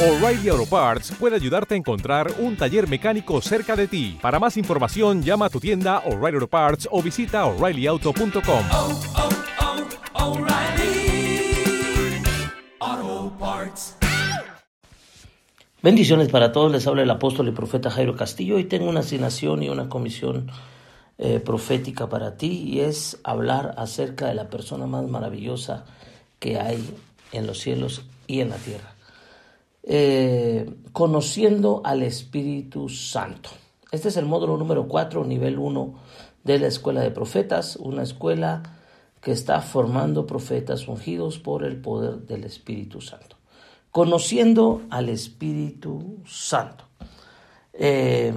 O'Reilly Auto Parts puede ayudarte a encontrar un taller mecánico cerca de ti. Para más información, llama a tu tienda O'Reilly Auto Parts o visita oreillyauto.com. oh, oh, Parts. Bendiciones para todos, les habla el apóstol y profeta Jairo Castillo y tengo una asignación y una comisión eh, profética para ti y es hablar acerca de la persona más maravillosa que hay en los cielos y en la tierra. Eh, conociendo al Espíritu Santo. Este es el módulo número 4, nivel 1 de la Escuela de Profetas, una escuela que está formando profetas ungidos por el poder del Espíritu Santo. Conociendo al Espíritu Santo. Eh,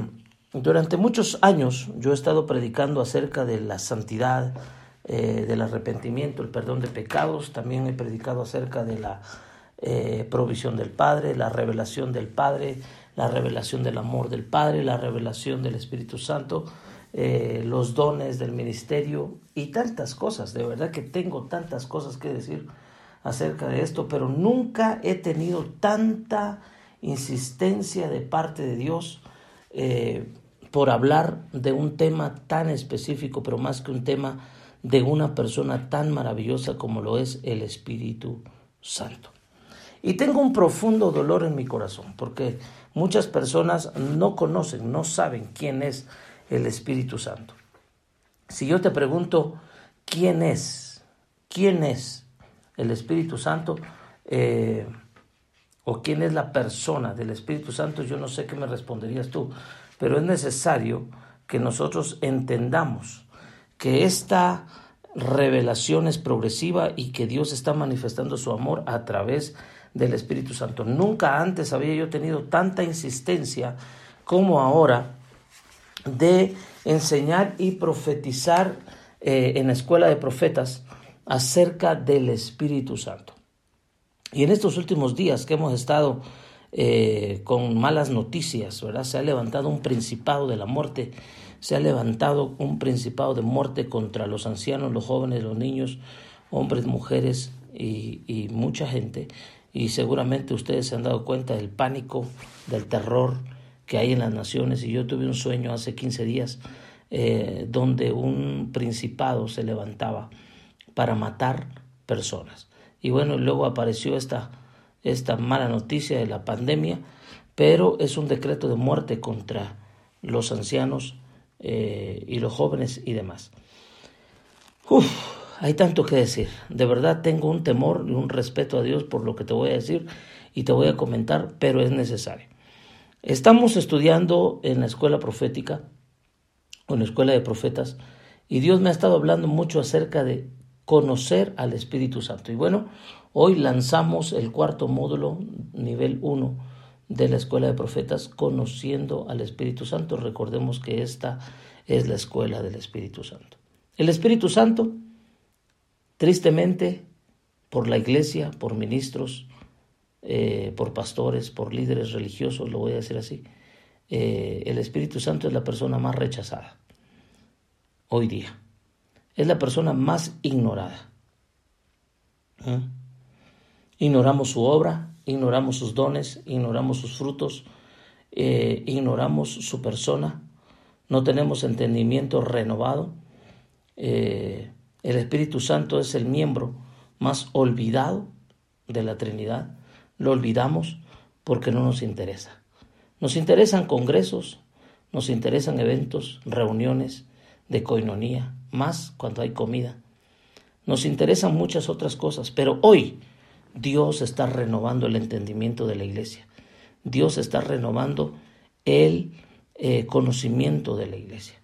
durante muchos años yo he estado predicando acerca de la santidad, eh, del arrepentimiento, el perdón de pecados. También he predicado acerca de la eh, provisión del Padre, la revelación del Padre, la revelación del amor del Padre, la revelación del Espíritu Santo, eh, los dones del ministerio y tantas cosas. De verdad que tengo tantas cosas que decir acerca de esto, pero nunca he tenido tanta insistencia de parte de Dios eh, por hablar de un tema tan específico, pero más que un tema de una persona tan maravillosa como lo es el Espíritu Santo. Y tengo un profundo dolor en mi corazón, porque muchas personas no conocen, no saben quién es el Espíritu Santo. Si yo te pregunto, ¿quién es? ¿Quién es el Espíritu Santo? Eh, ¿O quién es la persona del Espíritu Santo? Yo no sé qué me responderías tú, pero es necesario que nosotros entendamos que esta revelación es progresiva y que Dios está manifestando su amor a través de del Espíritu Santo. Nunca antes había yo tenido tanta insistencia como ahora de enseñar y profetizar eh, en la escuela de profetas acerca del Espíritu Santo. Y en estos últimos días que hemos estado eh, con malas noticias, ¿verdad? Se ha levantado un principado de la muerte, se ha levantado un principado de muerte contra los ancianos, los jóvenes, los niños, hombres, mujeres y, y mucha gente y seguramente ustedes se han dado cuenta del pánico, del terror que hay en las naciones. Y yo tuve un sueño hace 15 días eh, donde un principado se levantaba para matar personas. Y bueno, luego apareció esta, esta mala noticia de la pandemia, pero es un decreto de muerte contra los ancianos eh, y los jóvenes y demás. Hay tanto que decir. De verdad tengo un temor y un respeto a Dios por lo que te voy a decir y te voy a comentar, pero es necesario. Estamos estudiando en la escuela profética, en la escuela de profetas, y Dios me ha estado hablando mucho acerca de conocer al Espíritu Santo. Y bueno, hoy lanzamos el cuarto módulo, nivel 1 de la escuela de profetas, conociendo al Espíritu Santo. Recordemos que esta es la escuela del Espíritu Santo. El Espíritu Santo Tristemente, por la iglesia, por ministros, eh, por pastores, por líderes religiosos, lo voy a decir así, eh, el Espíritu Santo es la persona más rechazada hoy día. Es la persona más ignorada. ¿Mm? Ignoramos su obra, ignoramos sus dones, ignoramos sus frutos, eh, ignoramos su persona, no tenemos entendimiento renovado. El Espíritu Santo es el miembro más olvidado de la Trinidad. Lo olvidamos porque no nos interesa. Nos interesan congresos, nos interesan eventos, reuniones de coinonía, más cuando hay comida. Nos interesan muchas otras cosas, pero hoy Dios está renovando el entendimiento de la iglesia. Dios está renovando el eh, conocimiento de la iglesia.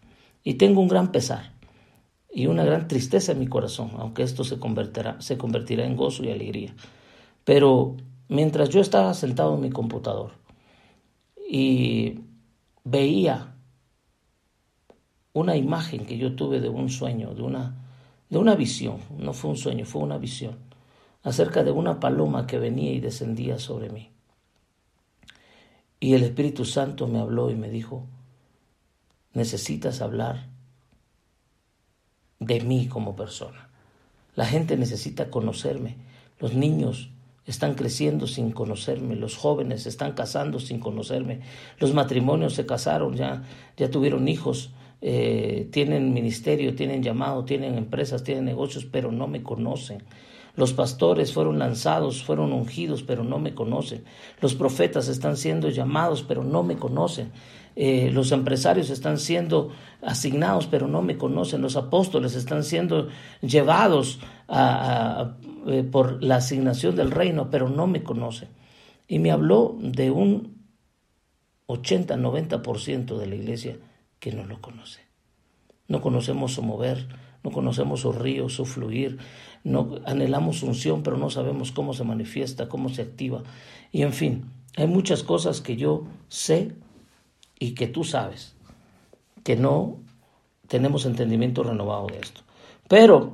Y tengo un gran pesar y una gran tristeza en mi corazón, aunque esto se convertirá, se convertirá en gozo y alegría. Pero mientras yo estaba sentado en mi computador y veía una imagen que yo tuve de un sueño, de una, de una visión, no fue un sueño, fue una visión, acerca de una paloma que venía y descendía sobre mí. Y el Espíritu Santo me habló y me dijo, necesitas hablar de mí como persona. La gente necesita conocerme. Los niños están creciendo sin conocerme, los jóvenes están casando sin conocerme, los matrimonios se casaron, ya, ya tuvieron hijos, eh, tienen ministerio, tienen llamado, tienen empresas, tienen negocios, pero no me conocen. Los pastores fueron lanzados, fueron ungidos, pero no me conocen. Los profetas están siendo llamados, pero no me conocen. Eh, los empresarios están siendo asignados, pero no me conocen. Los apóstoles están siendo llevados eh, por la asignación del reino, pero no me conocen. Y me habló de un 80-90% de la iglesia que no lo conoce. No conocemos su mover, no conocemos su río, su fluir, no anhelamos unción, pero no sabemos cómo se manifiesta, cómo se activa. Y en fin, hay muchas cosas que yo sé y que tú sabes, que no tenemos entendimiento renovado de esto. Pero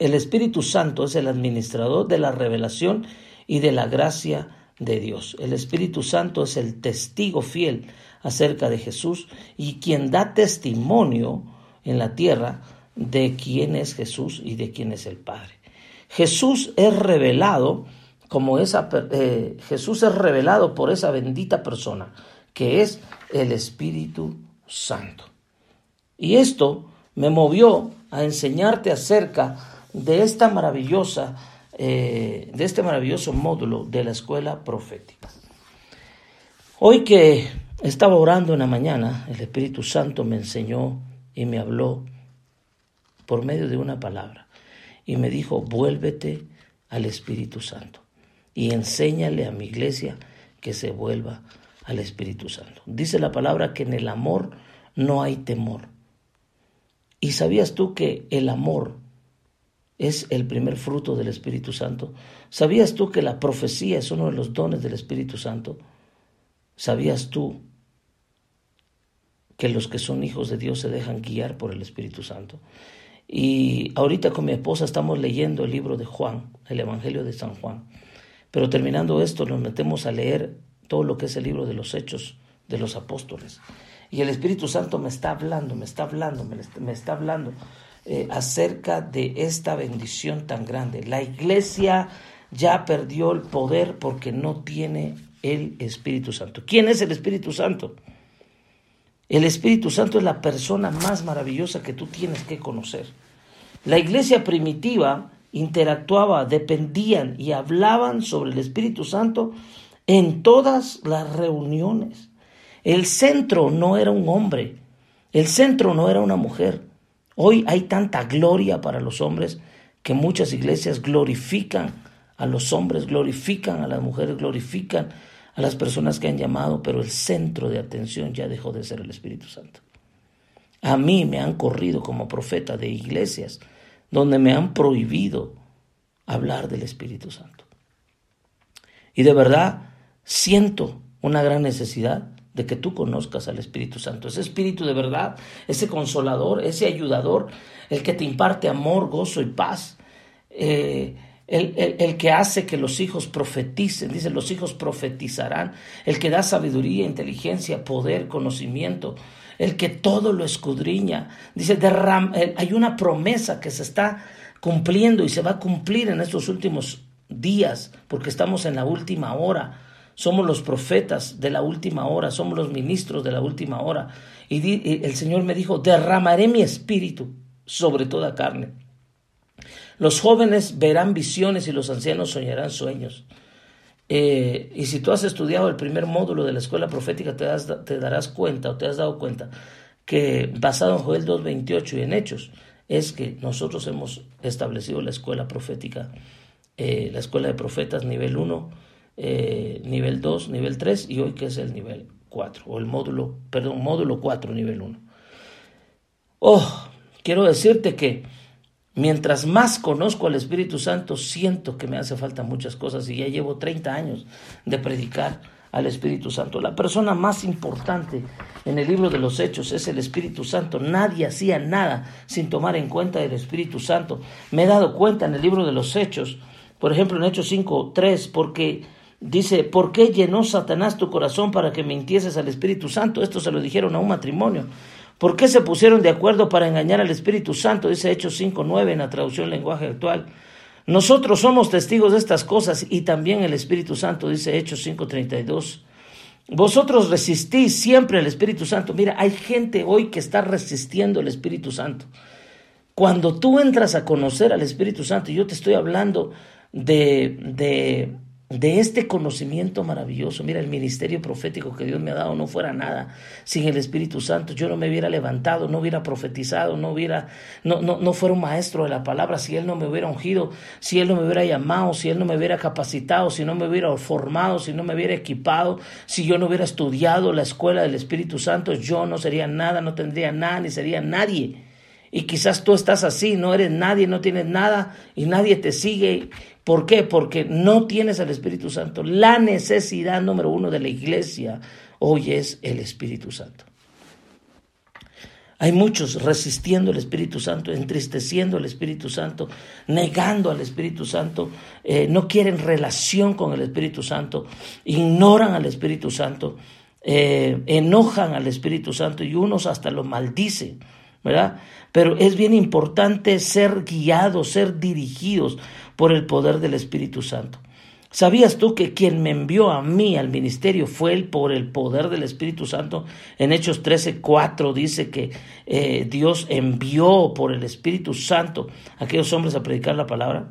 el Espíritu Santo es el administrador de la revelación y de la gracia de Dios. El Espíritu Santo es el testigo fiel acerca de Jesús y quien da testimonio en la tierra de quién es Jesús y de quién es el Padre. Jesús es revelado como esa eh, Jesús es revelado por esa bendita persona que es el Espíritu Santo. Y esto me movió a enseñarte acerca de esta maravillosa eh, de este maravilloso módulo de la escuela profética. Hoy que estaba orando en la mañana, el Espíritu Santo me enseñó y me habló por medio de una palabra y me dijo, vuélvete al Espíritu Santo y enséñale a mi iglesia que se vuelva al Espíritu Santo. Dice la palabra que en el amor no hay temor. ¿Y sabías tú que el amor es el primer fruto del Espíritu Santo? ¿Sabías tú que la profecía es uno de los dones del Espíritu Santo? ¿Sabías tú que los que son hijos de Dios se dejan guiar por el Espíritu Santo. Y ahorita con mi esposa estamos leyendo el libro de Juan, el Evangelio de San Juan. Pero terminando esto nos metemos a leer todo lo que es el libro de los hechos de los apóstoles. Y el Espíritu Santo me está hablando, me está hablando, me, está hablando eh, acerca de esta bendición tan grande. La iglesia ya perdió el poder porque no tiene el Espíritu Santo. ¿Quién es el Espíritu Santo? El Espíritu Santo es la persona más maravillosa que tú tienes que conocer. La iglesia primitiva interactuaba, dependían y hablaban sobre el Espíritu Santo en todas las reuniones. El centro no era un hombre, el centro no era una mujer. Hoy hay tanta gloria para los hombres que muchas iglesias glorifican a los hombres, glorifican a las mujeres, glorifican a las personas que han llamado, pero el centro de atención ya dejó de ser el Espíritu Santo. A mí me han corrido como profeta de iglesias donde me han prohibido hablar del Espíritu Santo. Y de verdad siento una gran necesidad de que tú conozcas al Espíritu Santo, ese Espíritu de verdad, ese consolador, ese ayudador, el que te imparte amor, gozo y paz. Eh, el, que hace que los hijos profeticen, dice, los hijos profetizarán, el que da sabiduría, inteligencia, poder, conocimiento, el que todo lo escudriña. Dice, hay una promesa que se está cumpliendo y se va a cumplir en estos últimos días, porque estamos en la última hora. Somos los profetas de la última hora, somos los ministros de la última hora. Y el Señor me dijo, derramaré mi espíritu sobre toda carne. Los jóvenes verán visiones y los ancianos soñarán sueños. Eh, y si tú has estudiado el primer módulo de la escuela profética, te, darás cuenta o te has dado cuenta que basado en Joel 2.28 y en Hechos, es que nosotros hemos establecido la escuela profética, eh, la escuela de profetas nivel 1, eh, nivel 2, nivel 3 y hoy que es el nivel 4, o el módulo, perdón, módulo 4, nivel 1. Oh, quiero decirte que Mientras más conozco al Espíritu Santo, siento que me hace falta muchas cosas y ya llevo 30 años de predicar al Espíritu Santo. La persona más importante en el libro de los Hechos es el Espíritu Santo. Nadie hacía nada sin tomar en cuenta el Espíritu Santo. Me he dado cuenta en el libro de los Hechos, por ejemplo en Hechos 5, 3, porque dice, ¿por qué llenó Satanás tu corazón para que mintieses al Espíritu Santo? Esto se lo dijeron a un matrimonio. ¿Por qué se pusieron de acuerdo para engañar al Espíritu Santo? Dice Hechos 5.9 en la traducción lenguaje actual. Nosotros somos testigos de estas cosas y también el Espíritu Santo, dice Hechos 5:32. Vosotros resistís siempre al Espíritu Santo. Mira, hay gente hoy que está resistiendo al Espíritu Santo. Cuando tú entras a conocer al Espíritu Santo, yo te estoy hablando de, de de este conocimiento maravilloso. Mira, el ministerio profético que Dios me ha dado no fuera nada sin el Espíritu Santo. Yo no me hubiera levantado, no hubiera profetizado, no hubiera, no, no, no fuera un maestro de la palabra si Él no me hubiera ungido, si Él no me hubiera llamado, si Él no me hubiera capacitado, si no me hubiera formado, si no me hubiera equipado, si yo no hubiera estudiado la escuela del Espíritu Santo, yo no sería nada, no tendría nada, ni sería nadie. Y quizás tú estás así, no eres nadie, no tienes nada y nadie te sigue ¿Por qué? Porque no tienes al Espíritu Santo. La necesidad número uno de la iglesia hoy es el Espíritu Santo. Hay muchos resistiendo al Espíritu Santo, entristeciendo al Espíritu Santo, negando al Espíritu Santo, eh, no quieren relación con el Espíritu Santo, ignoran al Espíritu Santo, eh, enojan al Espíritu Santo y unos hasta lo maldicen, ¿verdad? Pero es bien importante ser guiados, ser dirigidos por el poder del Espíritu Santo. ¿Sabías tú que quien me envió a mí al ministerio fue él por el poder del Espíritu Santo? En Hechos 13, 4 dice que eh, Dios envió por el Espíritu Santo a aquellos hombres a predicar la palabra.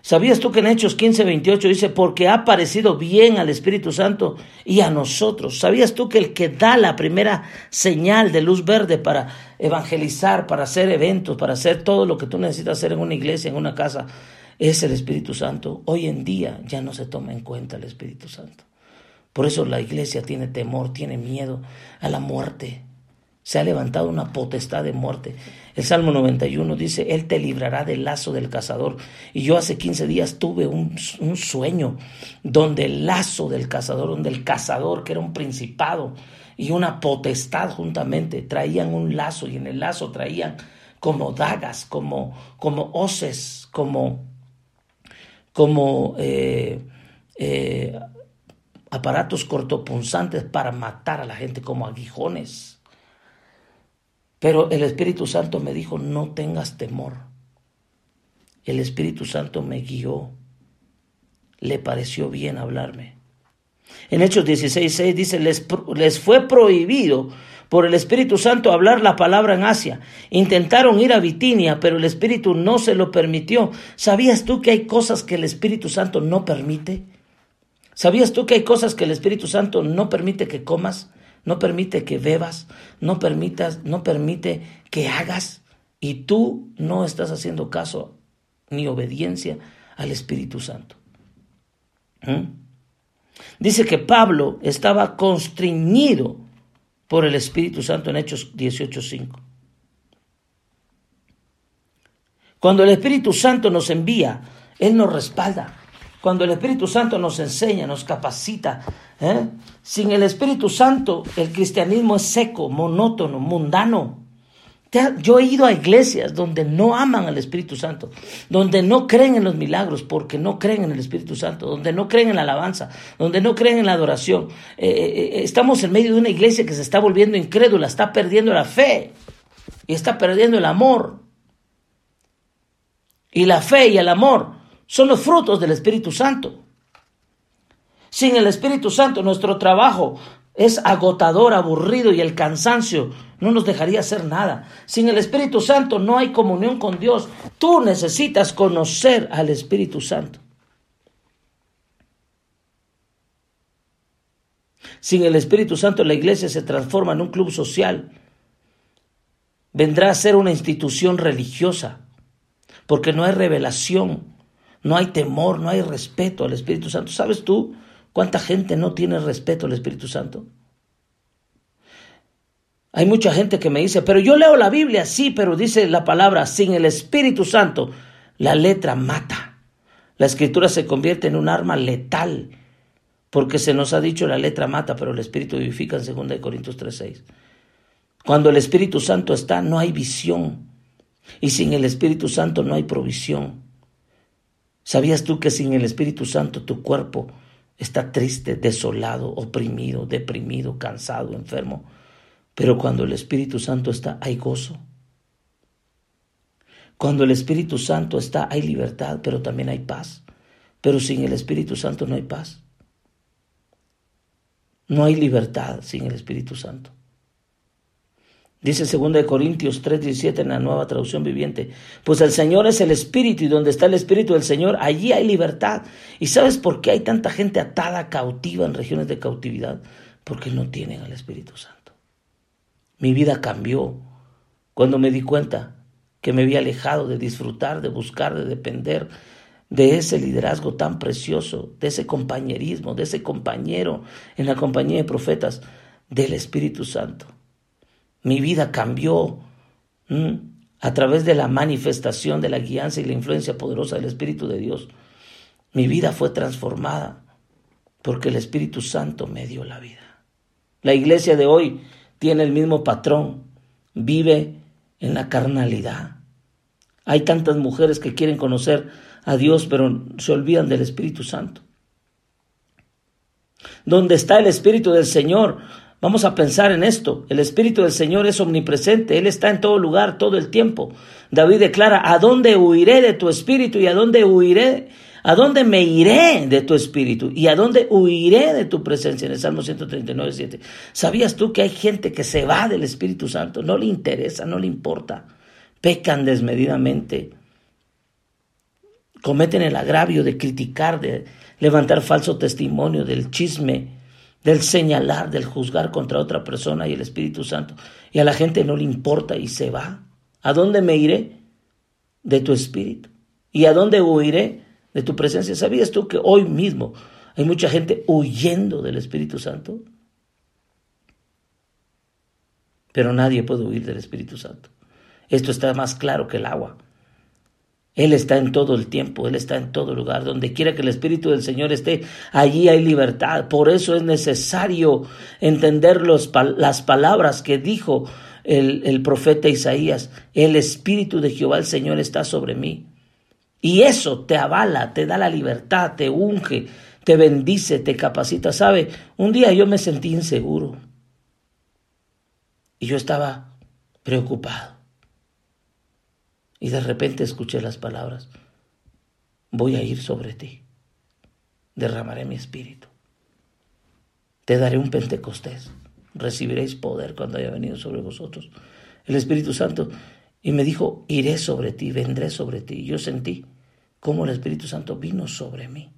¿Sabías tú que en Hechos 15, 28 dice, porque ha parecido bien al Espíritu Santo y a nosotros? ¿Sabías tú que el que da la primera señal de luz verde para evangelizar, para hacer eventos, para hacer todo lo que tú necesitas hacer en una iglesia, en una casa, es el Espíritu Santo. Hoy en día ya no se toma en cuenta el Espíritu Santo. Por eso la iglesia tiene temor, tiene miedo a la muerte. Se ha levantado una potestad de muerte. El Salmo 91 dice, Él te librará del lazo del cazador. Y yo hace 15 días tuve un, sueño donde el lazo del cazador, donde el cazador, que era un principado, y una potestad juntamente. Traían un lazo y en el lazo traían como dagas, como, como hoces, como, como eh, eh, aparatos cortopunzantes para matar a la gente, como aguijones. Pero el Espíritu Santo me dijo, no tengas temor. El Espíritu Santo me guió. Le pareció bien hablarme. En Hechos 16.6 dice, les, les fue prohibido por el Espíritu Santo hablar la palabra en Asia. Intentaron ir a Bitinia, pero el Espíritu no se lo permitió. ¿Sabías tú que hay cosas que el Espíritu Santo no permite? ¿Sabías tú que hay cosas que el Espíritu Santo no permite que comas? No permite que bebas, no permitas, no permite que hagas y tú no estás haciendo caso ni obediencia al Espíritu Santo. ¿Mm? Dice que Pablo estaba constreñido por el Espíritu Santo en Hechos 18.5. Cuando el Espíritu Santo nos envía, Él nos respalda. Cuando el Espíritu Santo nos enseña, nos capacita. ¿eh? Sin el Espíritu Santo, el cristianismo es seco, monótono, mundano. Yo he ido a iglesias donde no aman al Espíritu Santo, donde no creen en los milagros porque no creen en el Espíritu Santo, donde no creen en la alabanza, donde no creen en la adoración. Eh, eh, estamos en medio de una iglesia que se está volviendo incrédula, está perdiendo la fe y está perdiendo el amor. Y la fe y el amor son los frutos del Espíritu Santo. Sin el Espíritu Santo nuestro trabajo es agotador, aburrido y el cansancio no nos dejaría hacer nada. Sin el Espíritu Santo no hay comunión con Dios. Tú necesitas conocer al Espíritu Santo. Sin el Espíritu Santo la iglesia se transforma en un club social. Vendrá a ser una institución religiosa, porque no hay revelación, no hay temor, no hay respeto al Espíritu Santo. ¿Sabes tú? ¿Cuánta gente no tiene respeto al Espíritu Santo? Hay mucha gente que me dice, pero yo leo la Biblia, sí, pero dice la palabra, sin el Espíritu Santo, la letra mata. La escritura se convierte en un arma letal, porque se nos ha dicho la letra mata, pero el Espíritu vivifica en 2 Corintios 3:6. Cuando el Espíritu Santo está, no hay visión, y sin el Espíritu Santo no hay provisión. ¿Sabías tú que sin el Espíritu Santo tu cuerpo está triste, desolado, oprimido, deprimido, cansado, enfermo. Pero cuando el Espíritu Santo está, hay gozo. Cuando el Espíritu Santo está, hay libertad, pero también hay paz. Pero sin el Espíritu Santo no hay paz. No hay libertad sin el Espíritu Santo. Dice 2 Corintios 3:17 en la nueva traducción viviente, pues el Señor es el Espíritu y donde está el Espíritu del Señor, allí hay libertad. ¿Y sabes por qué hay tanta gente atada, cautiva en regiones de cautividad? Porque no tienen al Espíritu Santo. Mi vida cambió cuando me di cuenta que me había alejado de disfrutar, de buscar, de depender de ese liderazgo tan precioso, de ese compañerismo, de ese compañero en la compañía de profetas, del Espíritu Santo. Mi vida cambió a través de la manifestación de la guianza y la influencia poderosa del Espíritu de Dios. Mi vida fue transformada porque el Espíritu Santo me dio la vida. La iglesia de hoy tiene el mismo patrón, vive en la carnalidad. Hay tantas mujeres que quieren conocer a Dios, pero se olvidan del Espíritu Santo. Donde está el Espíritu del Señor, Vamos a pensar en esto. El Espíritu del Señor es omnipresente. Él está en todo lugar, todo el tiempo. David declara, ¿a dónde huiré de tu Espíritu? ¿Y a dónde huiré? ¿A dónde me iré de tu Espíritu? ¿Y a dónde huiré de tu presencia? En el Salmo 139, 7. ¿Sabías tú que hay gente que se va del Espíritu Santo? No le interesa, no le importa. Pecan desmedidamente. Cometen el agravio de criticar, de levantar falso testimonio, del chisme del señalar, del juzgar contra otra persona y el Espíritu Santo. Y a la gente no le importa y se va. ¿A dónde me iré? De tu Espíritu. ¿Y a dónde huiré? De tu presencia. ¿Sabías tú que hoy mismo hay mucha gente huyendo del Espíritu Santo? Pero nadie puede huir del Espíritu Santo. Esto está más claro que el agua. Él está en todo el tiempo, Él está en todo lugar. Donde quiera que el Espíritu del Señor esté, allí hay libertad. Por eso es necesario entender las palabras que dijo el, el profeta Isaías. El Espíritu de Jehová el Señor está sobre mí. Y eso te avala, te da la libertad, te unge, te bendice, te capacita. ¿Sabe? Un día yo me sentí inseguro. Y yo estaba preocupado. Y de repente escuché las palabras, voy a ir sobre ti, derramaré mi espíritu, te daré un Pentecostés, recibiréis poder cuando haya venido sobre vosotros el Espíritu Santo. Y me dijo, iré sobre ti, vendré sobre ti. Y yo sentí cómo el Espíritu Santo vino sobre mí,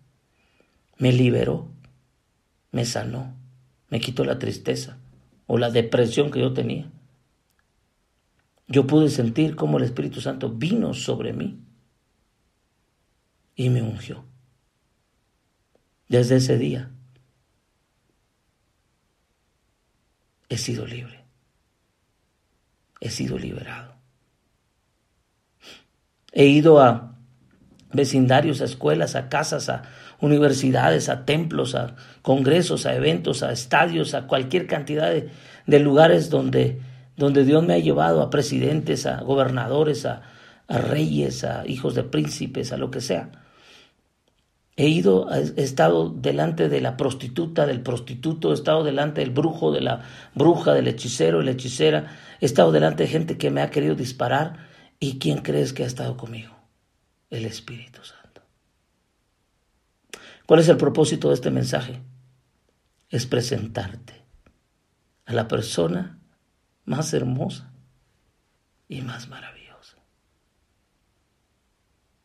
me liberó, me sanó, me quitó la tristeza o la depresión que yo tenía yo pude sentir cómo el Espíritu Santo vino sobre mí y me ungió. Desde ese día he sido libre, he sido liberado. He ido a vecindarios, a escuelas, a casas, a universidades, a templos, a congresos, a eventos, a estadios, a cualquier cantidad de, de lugares donde donde Dios me ha llevado a presidentes, a gobernadores, a, reyes, a hijos de príncipes, a lo que sea. He ido, he estado delante de la prostituta, del prostituto, he estado delante del brujo, de la bruja, del hechicero, de la hechicera, he estado delante de gente que me ha querido disparar. ¿Y quién crees que ha estado conmigo? El Espíritu Santo. ¿Cuál es el propósito de este mensaje? Es presentarte a la persona más hermosa y más maravillosa,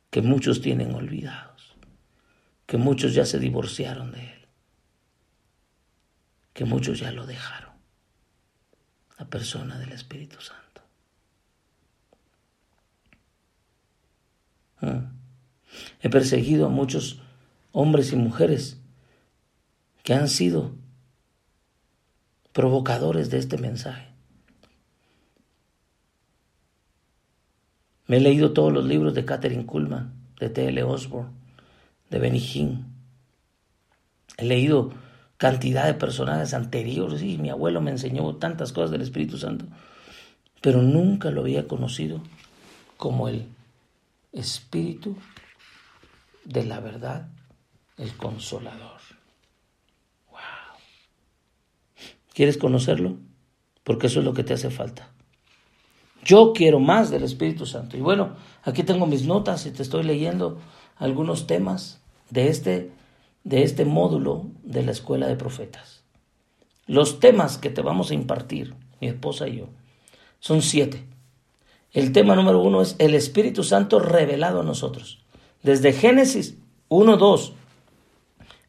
que muchos tienen olvidados, que muchos ya se divorciaron de Él, que muchos ya lo dejaron, la persona del Espíritu Santo. Mm. He perseguido a muchos hombres y mujeres que han sido provocadores de este mensaje. Me he leído todos los libros de Catherine Kuhlman, de T.L. Osborne, de Benny Hinn. He leído cantidad de personajes anteriores y mi abuelo me enseñó tantas cosas del Espíritu Santo, pero nunca lo había conocido como el Espíritu de la verdad, el consolador. Wow. ¿Quieres conocerlo? Porque eso es lo que te hace falta Yo quiero más del Espíritu Santo. Y bueno, aquí tengo mis notas y te estoy leyendo algunos temas de este, de este módulo de la Escuela de Profetas. Los temas que te vamos a impartir, mi esposa y yo, son siete. El tema número uno es el Espíritu Santo revelado a nosotros. Desde Génesis 1, 2,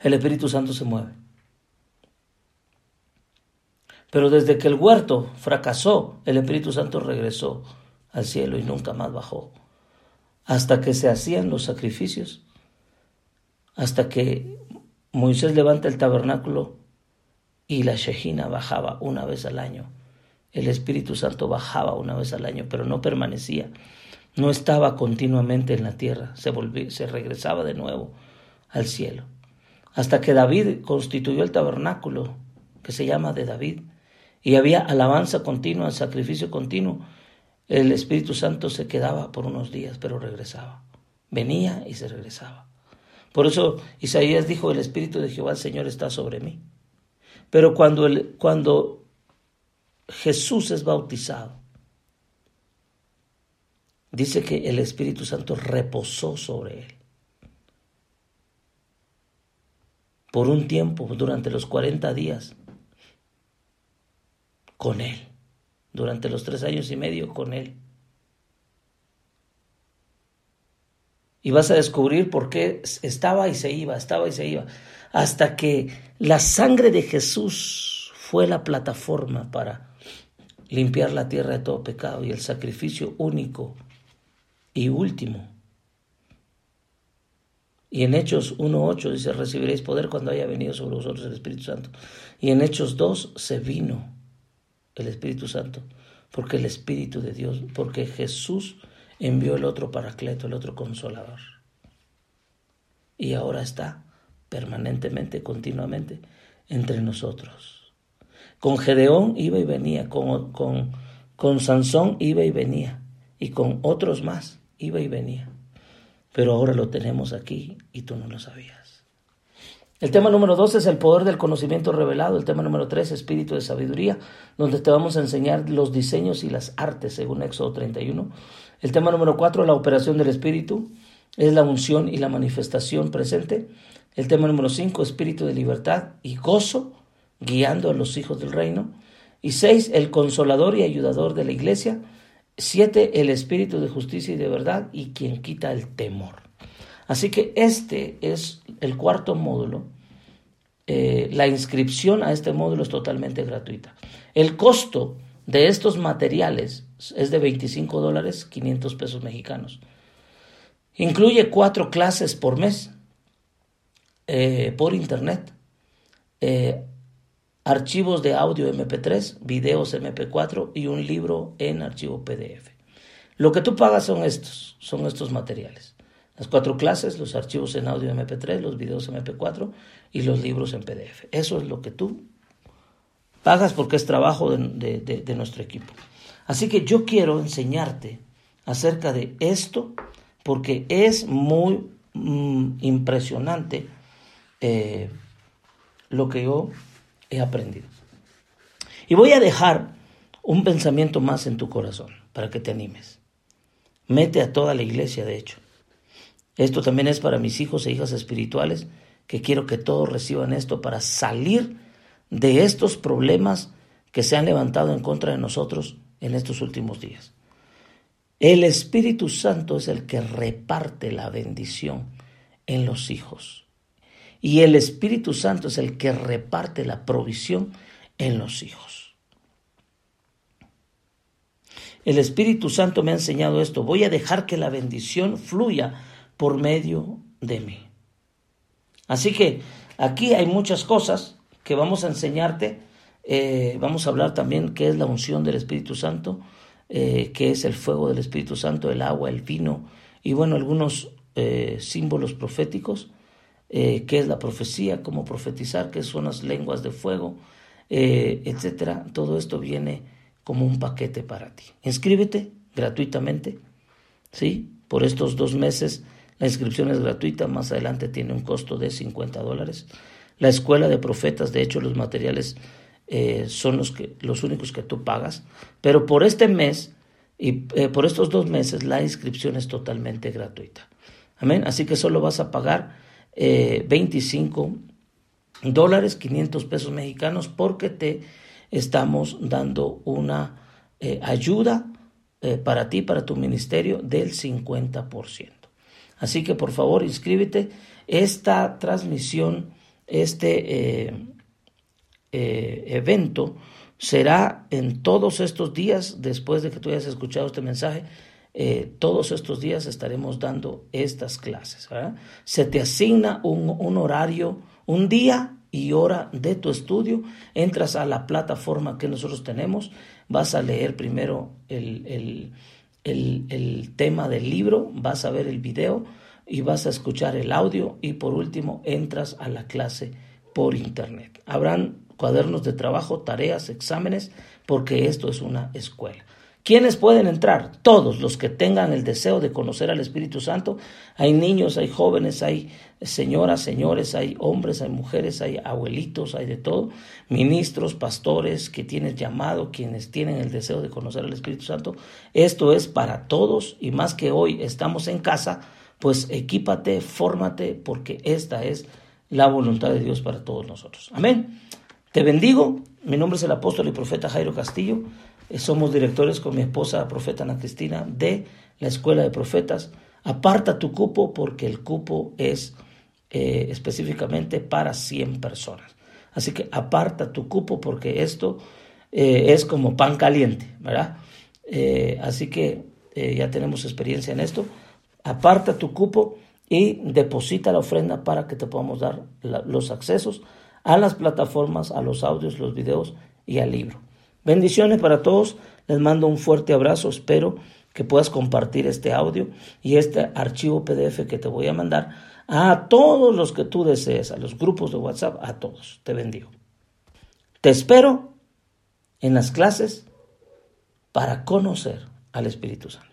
el Espíritu Santo se mueve. Pero desde que el huerto fracasó, el Espíritu Santo regresó al cielo y nunca más bajó. Hasta que se hacían los sacrificios, hasta que Moisés levanta el tabernáculo y la Shejina bajaba una vez al año. El Espíritu Santo bajaba una vez al año, pero no permanecía. No estaba continuamente en la tierra, se, se regresaba de nuevo al cielo. Hasta que David constituyó el tabernáculo, que se llama de David, y había alabanza continua, sacrificio continuo, el Espíritu Santo se quedaba por unos días, pero regresaba. Venía y se regresaba. Por eso Isaías dijo, el Espíritu de Jehová Señor está sobre mí. Pero cuando, el, cuando Jesús es bautizado, dice que el Espíritu Santo reposó sobre él. Por un tiempo, durante los 40 días, con Él, durante los tres años y medio con Él. Y vas a descubrir por qué estaba y se iba, estaba y se iba, hasta que la sangre de Jesús fue la plataforma para limpiar la tierra de todo pecado y el sacrificio único y último. Y en Hechos 1.8 dice, recibiréis poder cuando haya venido sobre vosotros el Espíritu Santo. Y en Hechos 2 se vino el Espíritu Santo, porque el Espíritu de Dios, porque Jesús envió el otro paracleto, el otro consolador. Y ahora está permanentemente, continuamente entre nosotros. Con Gedeón iba y venía, con, con, con Sansón iba y venía, y con otros más iba y venía. Pero ahora lo tenemos aquí y tú no lo sabías. El tema número dos es el poder del conocimiento revelado. El tema número tres, espíritu de sabiduría, donde te vamos a enseñar los diseños y las artes, según Éxodo 31. El tema número cuatro, la operación del espíritu, es la unción y la manifestación presente. El tema número cinco, espíritu de libertad y gozo, guiando a los hijos del reino. Y seis, el consolador y ayudador de la iglesia. Siete, el espíritu de justicia y de verdad y quien quita el temor. Así que este es el cuarto módulo. Eh, la inscripción a este módulo es totalmente gratuita. El costo de estos materiales es de 25 dólares, 500 pesos mexicanos. Incluye cuatro clases por mes eh, por internet, eh, archivos de audio MP3, videos MP4 y un libro en archivo PDF. Lo que tú pagas son estos, son estos materiales. Las cuatro clases, los archivos en audio MP3, los videos MP4 y los libros en PDF. Eso es lo que tú pagas porque es trabajo de, nuestro equipo. Así que yo quiero enseñarte acerca de esto porque es muy mm, impresionante eh, lo que yo he aprendido. Y voy a dejar un pensamiento más en tu corazón para que te animes. Mete a toda la iglesia, de hecho. Esto también es para mis hijos e hijas espirituales, que quiero que todos reciban esto para salir de estos problemas que se han levantado en contra de nosotros en estos últimos días. El Espíritu Santo es el que reparte la bendición en los hijos. Y el Espíritu Santo es el que reparte la provisión en los hijos. El Espíritu Santo me ha enseñado esto. Voy a dejar que la bendición fluya por medio de mí. Así que aquí hay muchas cosas que vamos a enseñarte. Eh, vamos a hablar también qué es la unción del Espíritu Santo, eh, qué es el fuego del Espíritu Santo, el agua, el vino y bueno, algunos eh, símbolos proféticos, qué es la profecía, cómo profetizar, qué son las lenguas de fuego, etcétera. Todo esto viene como un paquete para ti. Inscríbete gratuitamente, ¿sí? Por estos dos meses la inscripción es gratuita, más adelante tiene un costo de 50 dólares. La escuela de profetas, de hecho, los materiales eh, son los, que, los únicos que tú pagas. Pero por este mes Y eh, por estos dos meses la inscripción es totalmente gratuita. Amén. Así que solo vas a pagar 25 eh, dólares, 500 pesos mexicanos, porque te estamos dando una eh, ayuda para ti, para tu ministerio, del 50%. Así que por favor inscríbete. Esta transmisión, este evento, será en todos estos días, después de que tú hayas escuchado este mensaje, eh, todos estos días estaremos dando estas clases. Se te asigna un, horario, un día y hora de tu estudio, entras a la plataforma que nosotros tenemos, vas a leer primero el, tema del libro, vas a ver el video y vas a escuchar el audio y por último entras a la clase por internet. Habrán cuadernos de trabajo, tareas, exámenes, porque esto es una escuela. ¿Quiénes pueden entrar? Todos los que tengan el deseo de conocer al Espíritu Santo. Hay niños, hay jóvenes, hay señoras, señores, hay hombres, hay mujeres, hay abuelitos, hay de todo. Ministros, pastores que tienen llamado, quienes tienen el deseo de conocer al Espíritu Santo. Esto es para todos y más que hoy estamos en casa, pues equípate, fórmate, porque esta es la voluntad de Dios para todos nosotros. Amén. Te bendigo. Mi nombre es el apóstol y profeta Jairo Castillo. Eh, somos directores con mi esposa, profeta Ana Cristina, de la Escuela de Profetas. Aparta tu cupo porque el cupo es eh, específicamente para 100 personas. Así que aparta tu cupo porque esto eh, es como pan caliente, ¿verdad? así que ya tenemos experiencia en esto. Aparta tu cupo y deposita la ofrenda para que te podamos dar los accesos a las plataformas, a los audios, los videos y al libro. Bendiciones para todos, les mando un fuerte abrazo, espero que puedas compartir este audio y este archivo PDF que te voy a mandar a todos los que tú desees, a los grupos de WhatsApp, a todos. Te bendigo. Te espero en las clases para conocer al Espíritu Santo.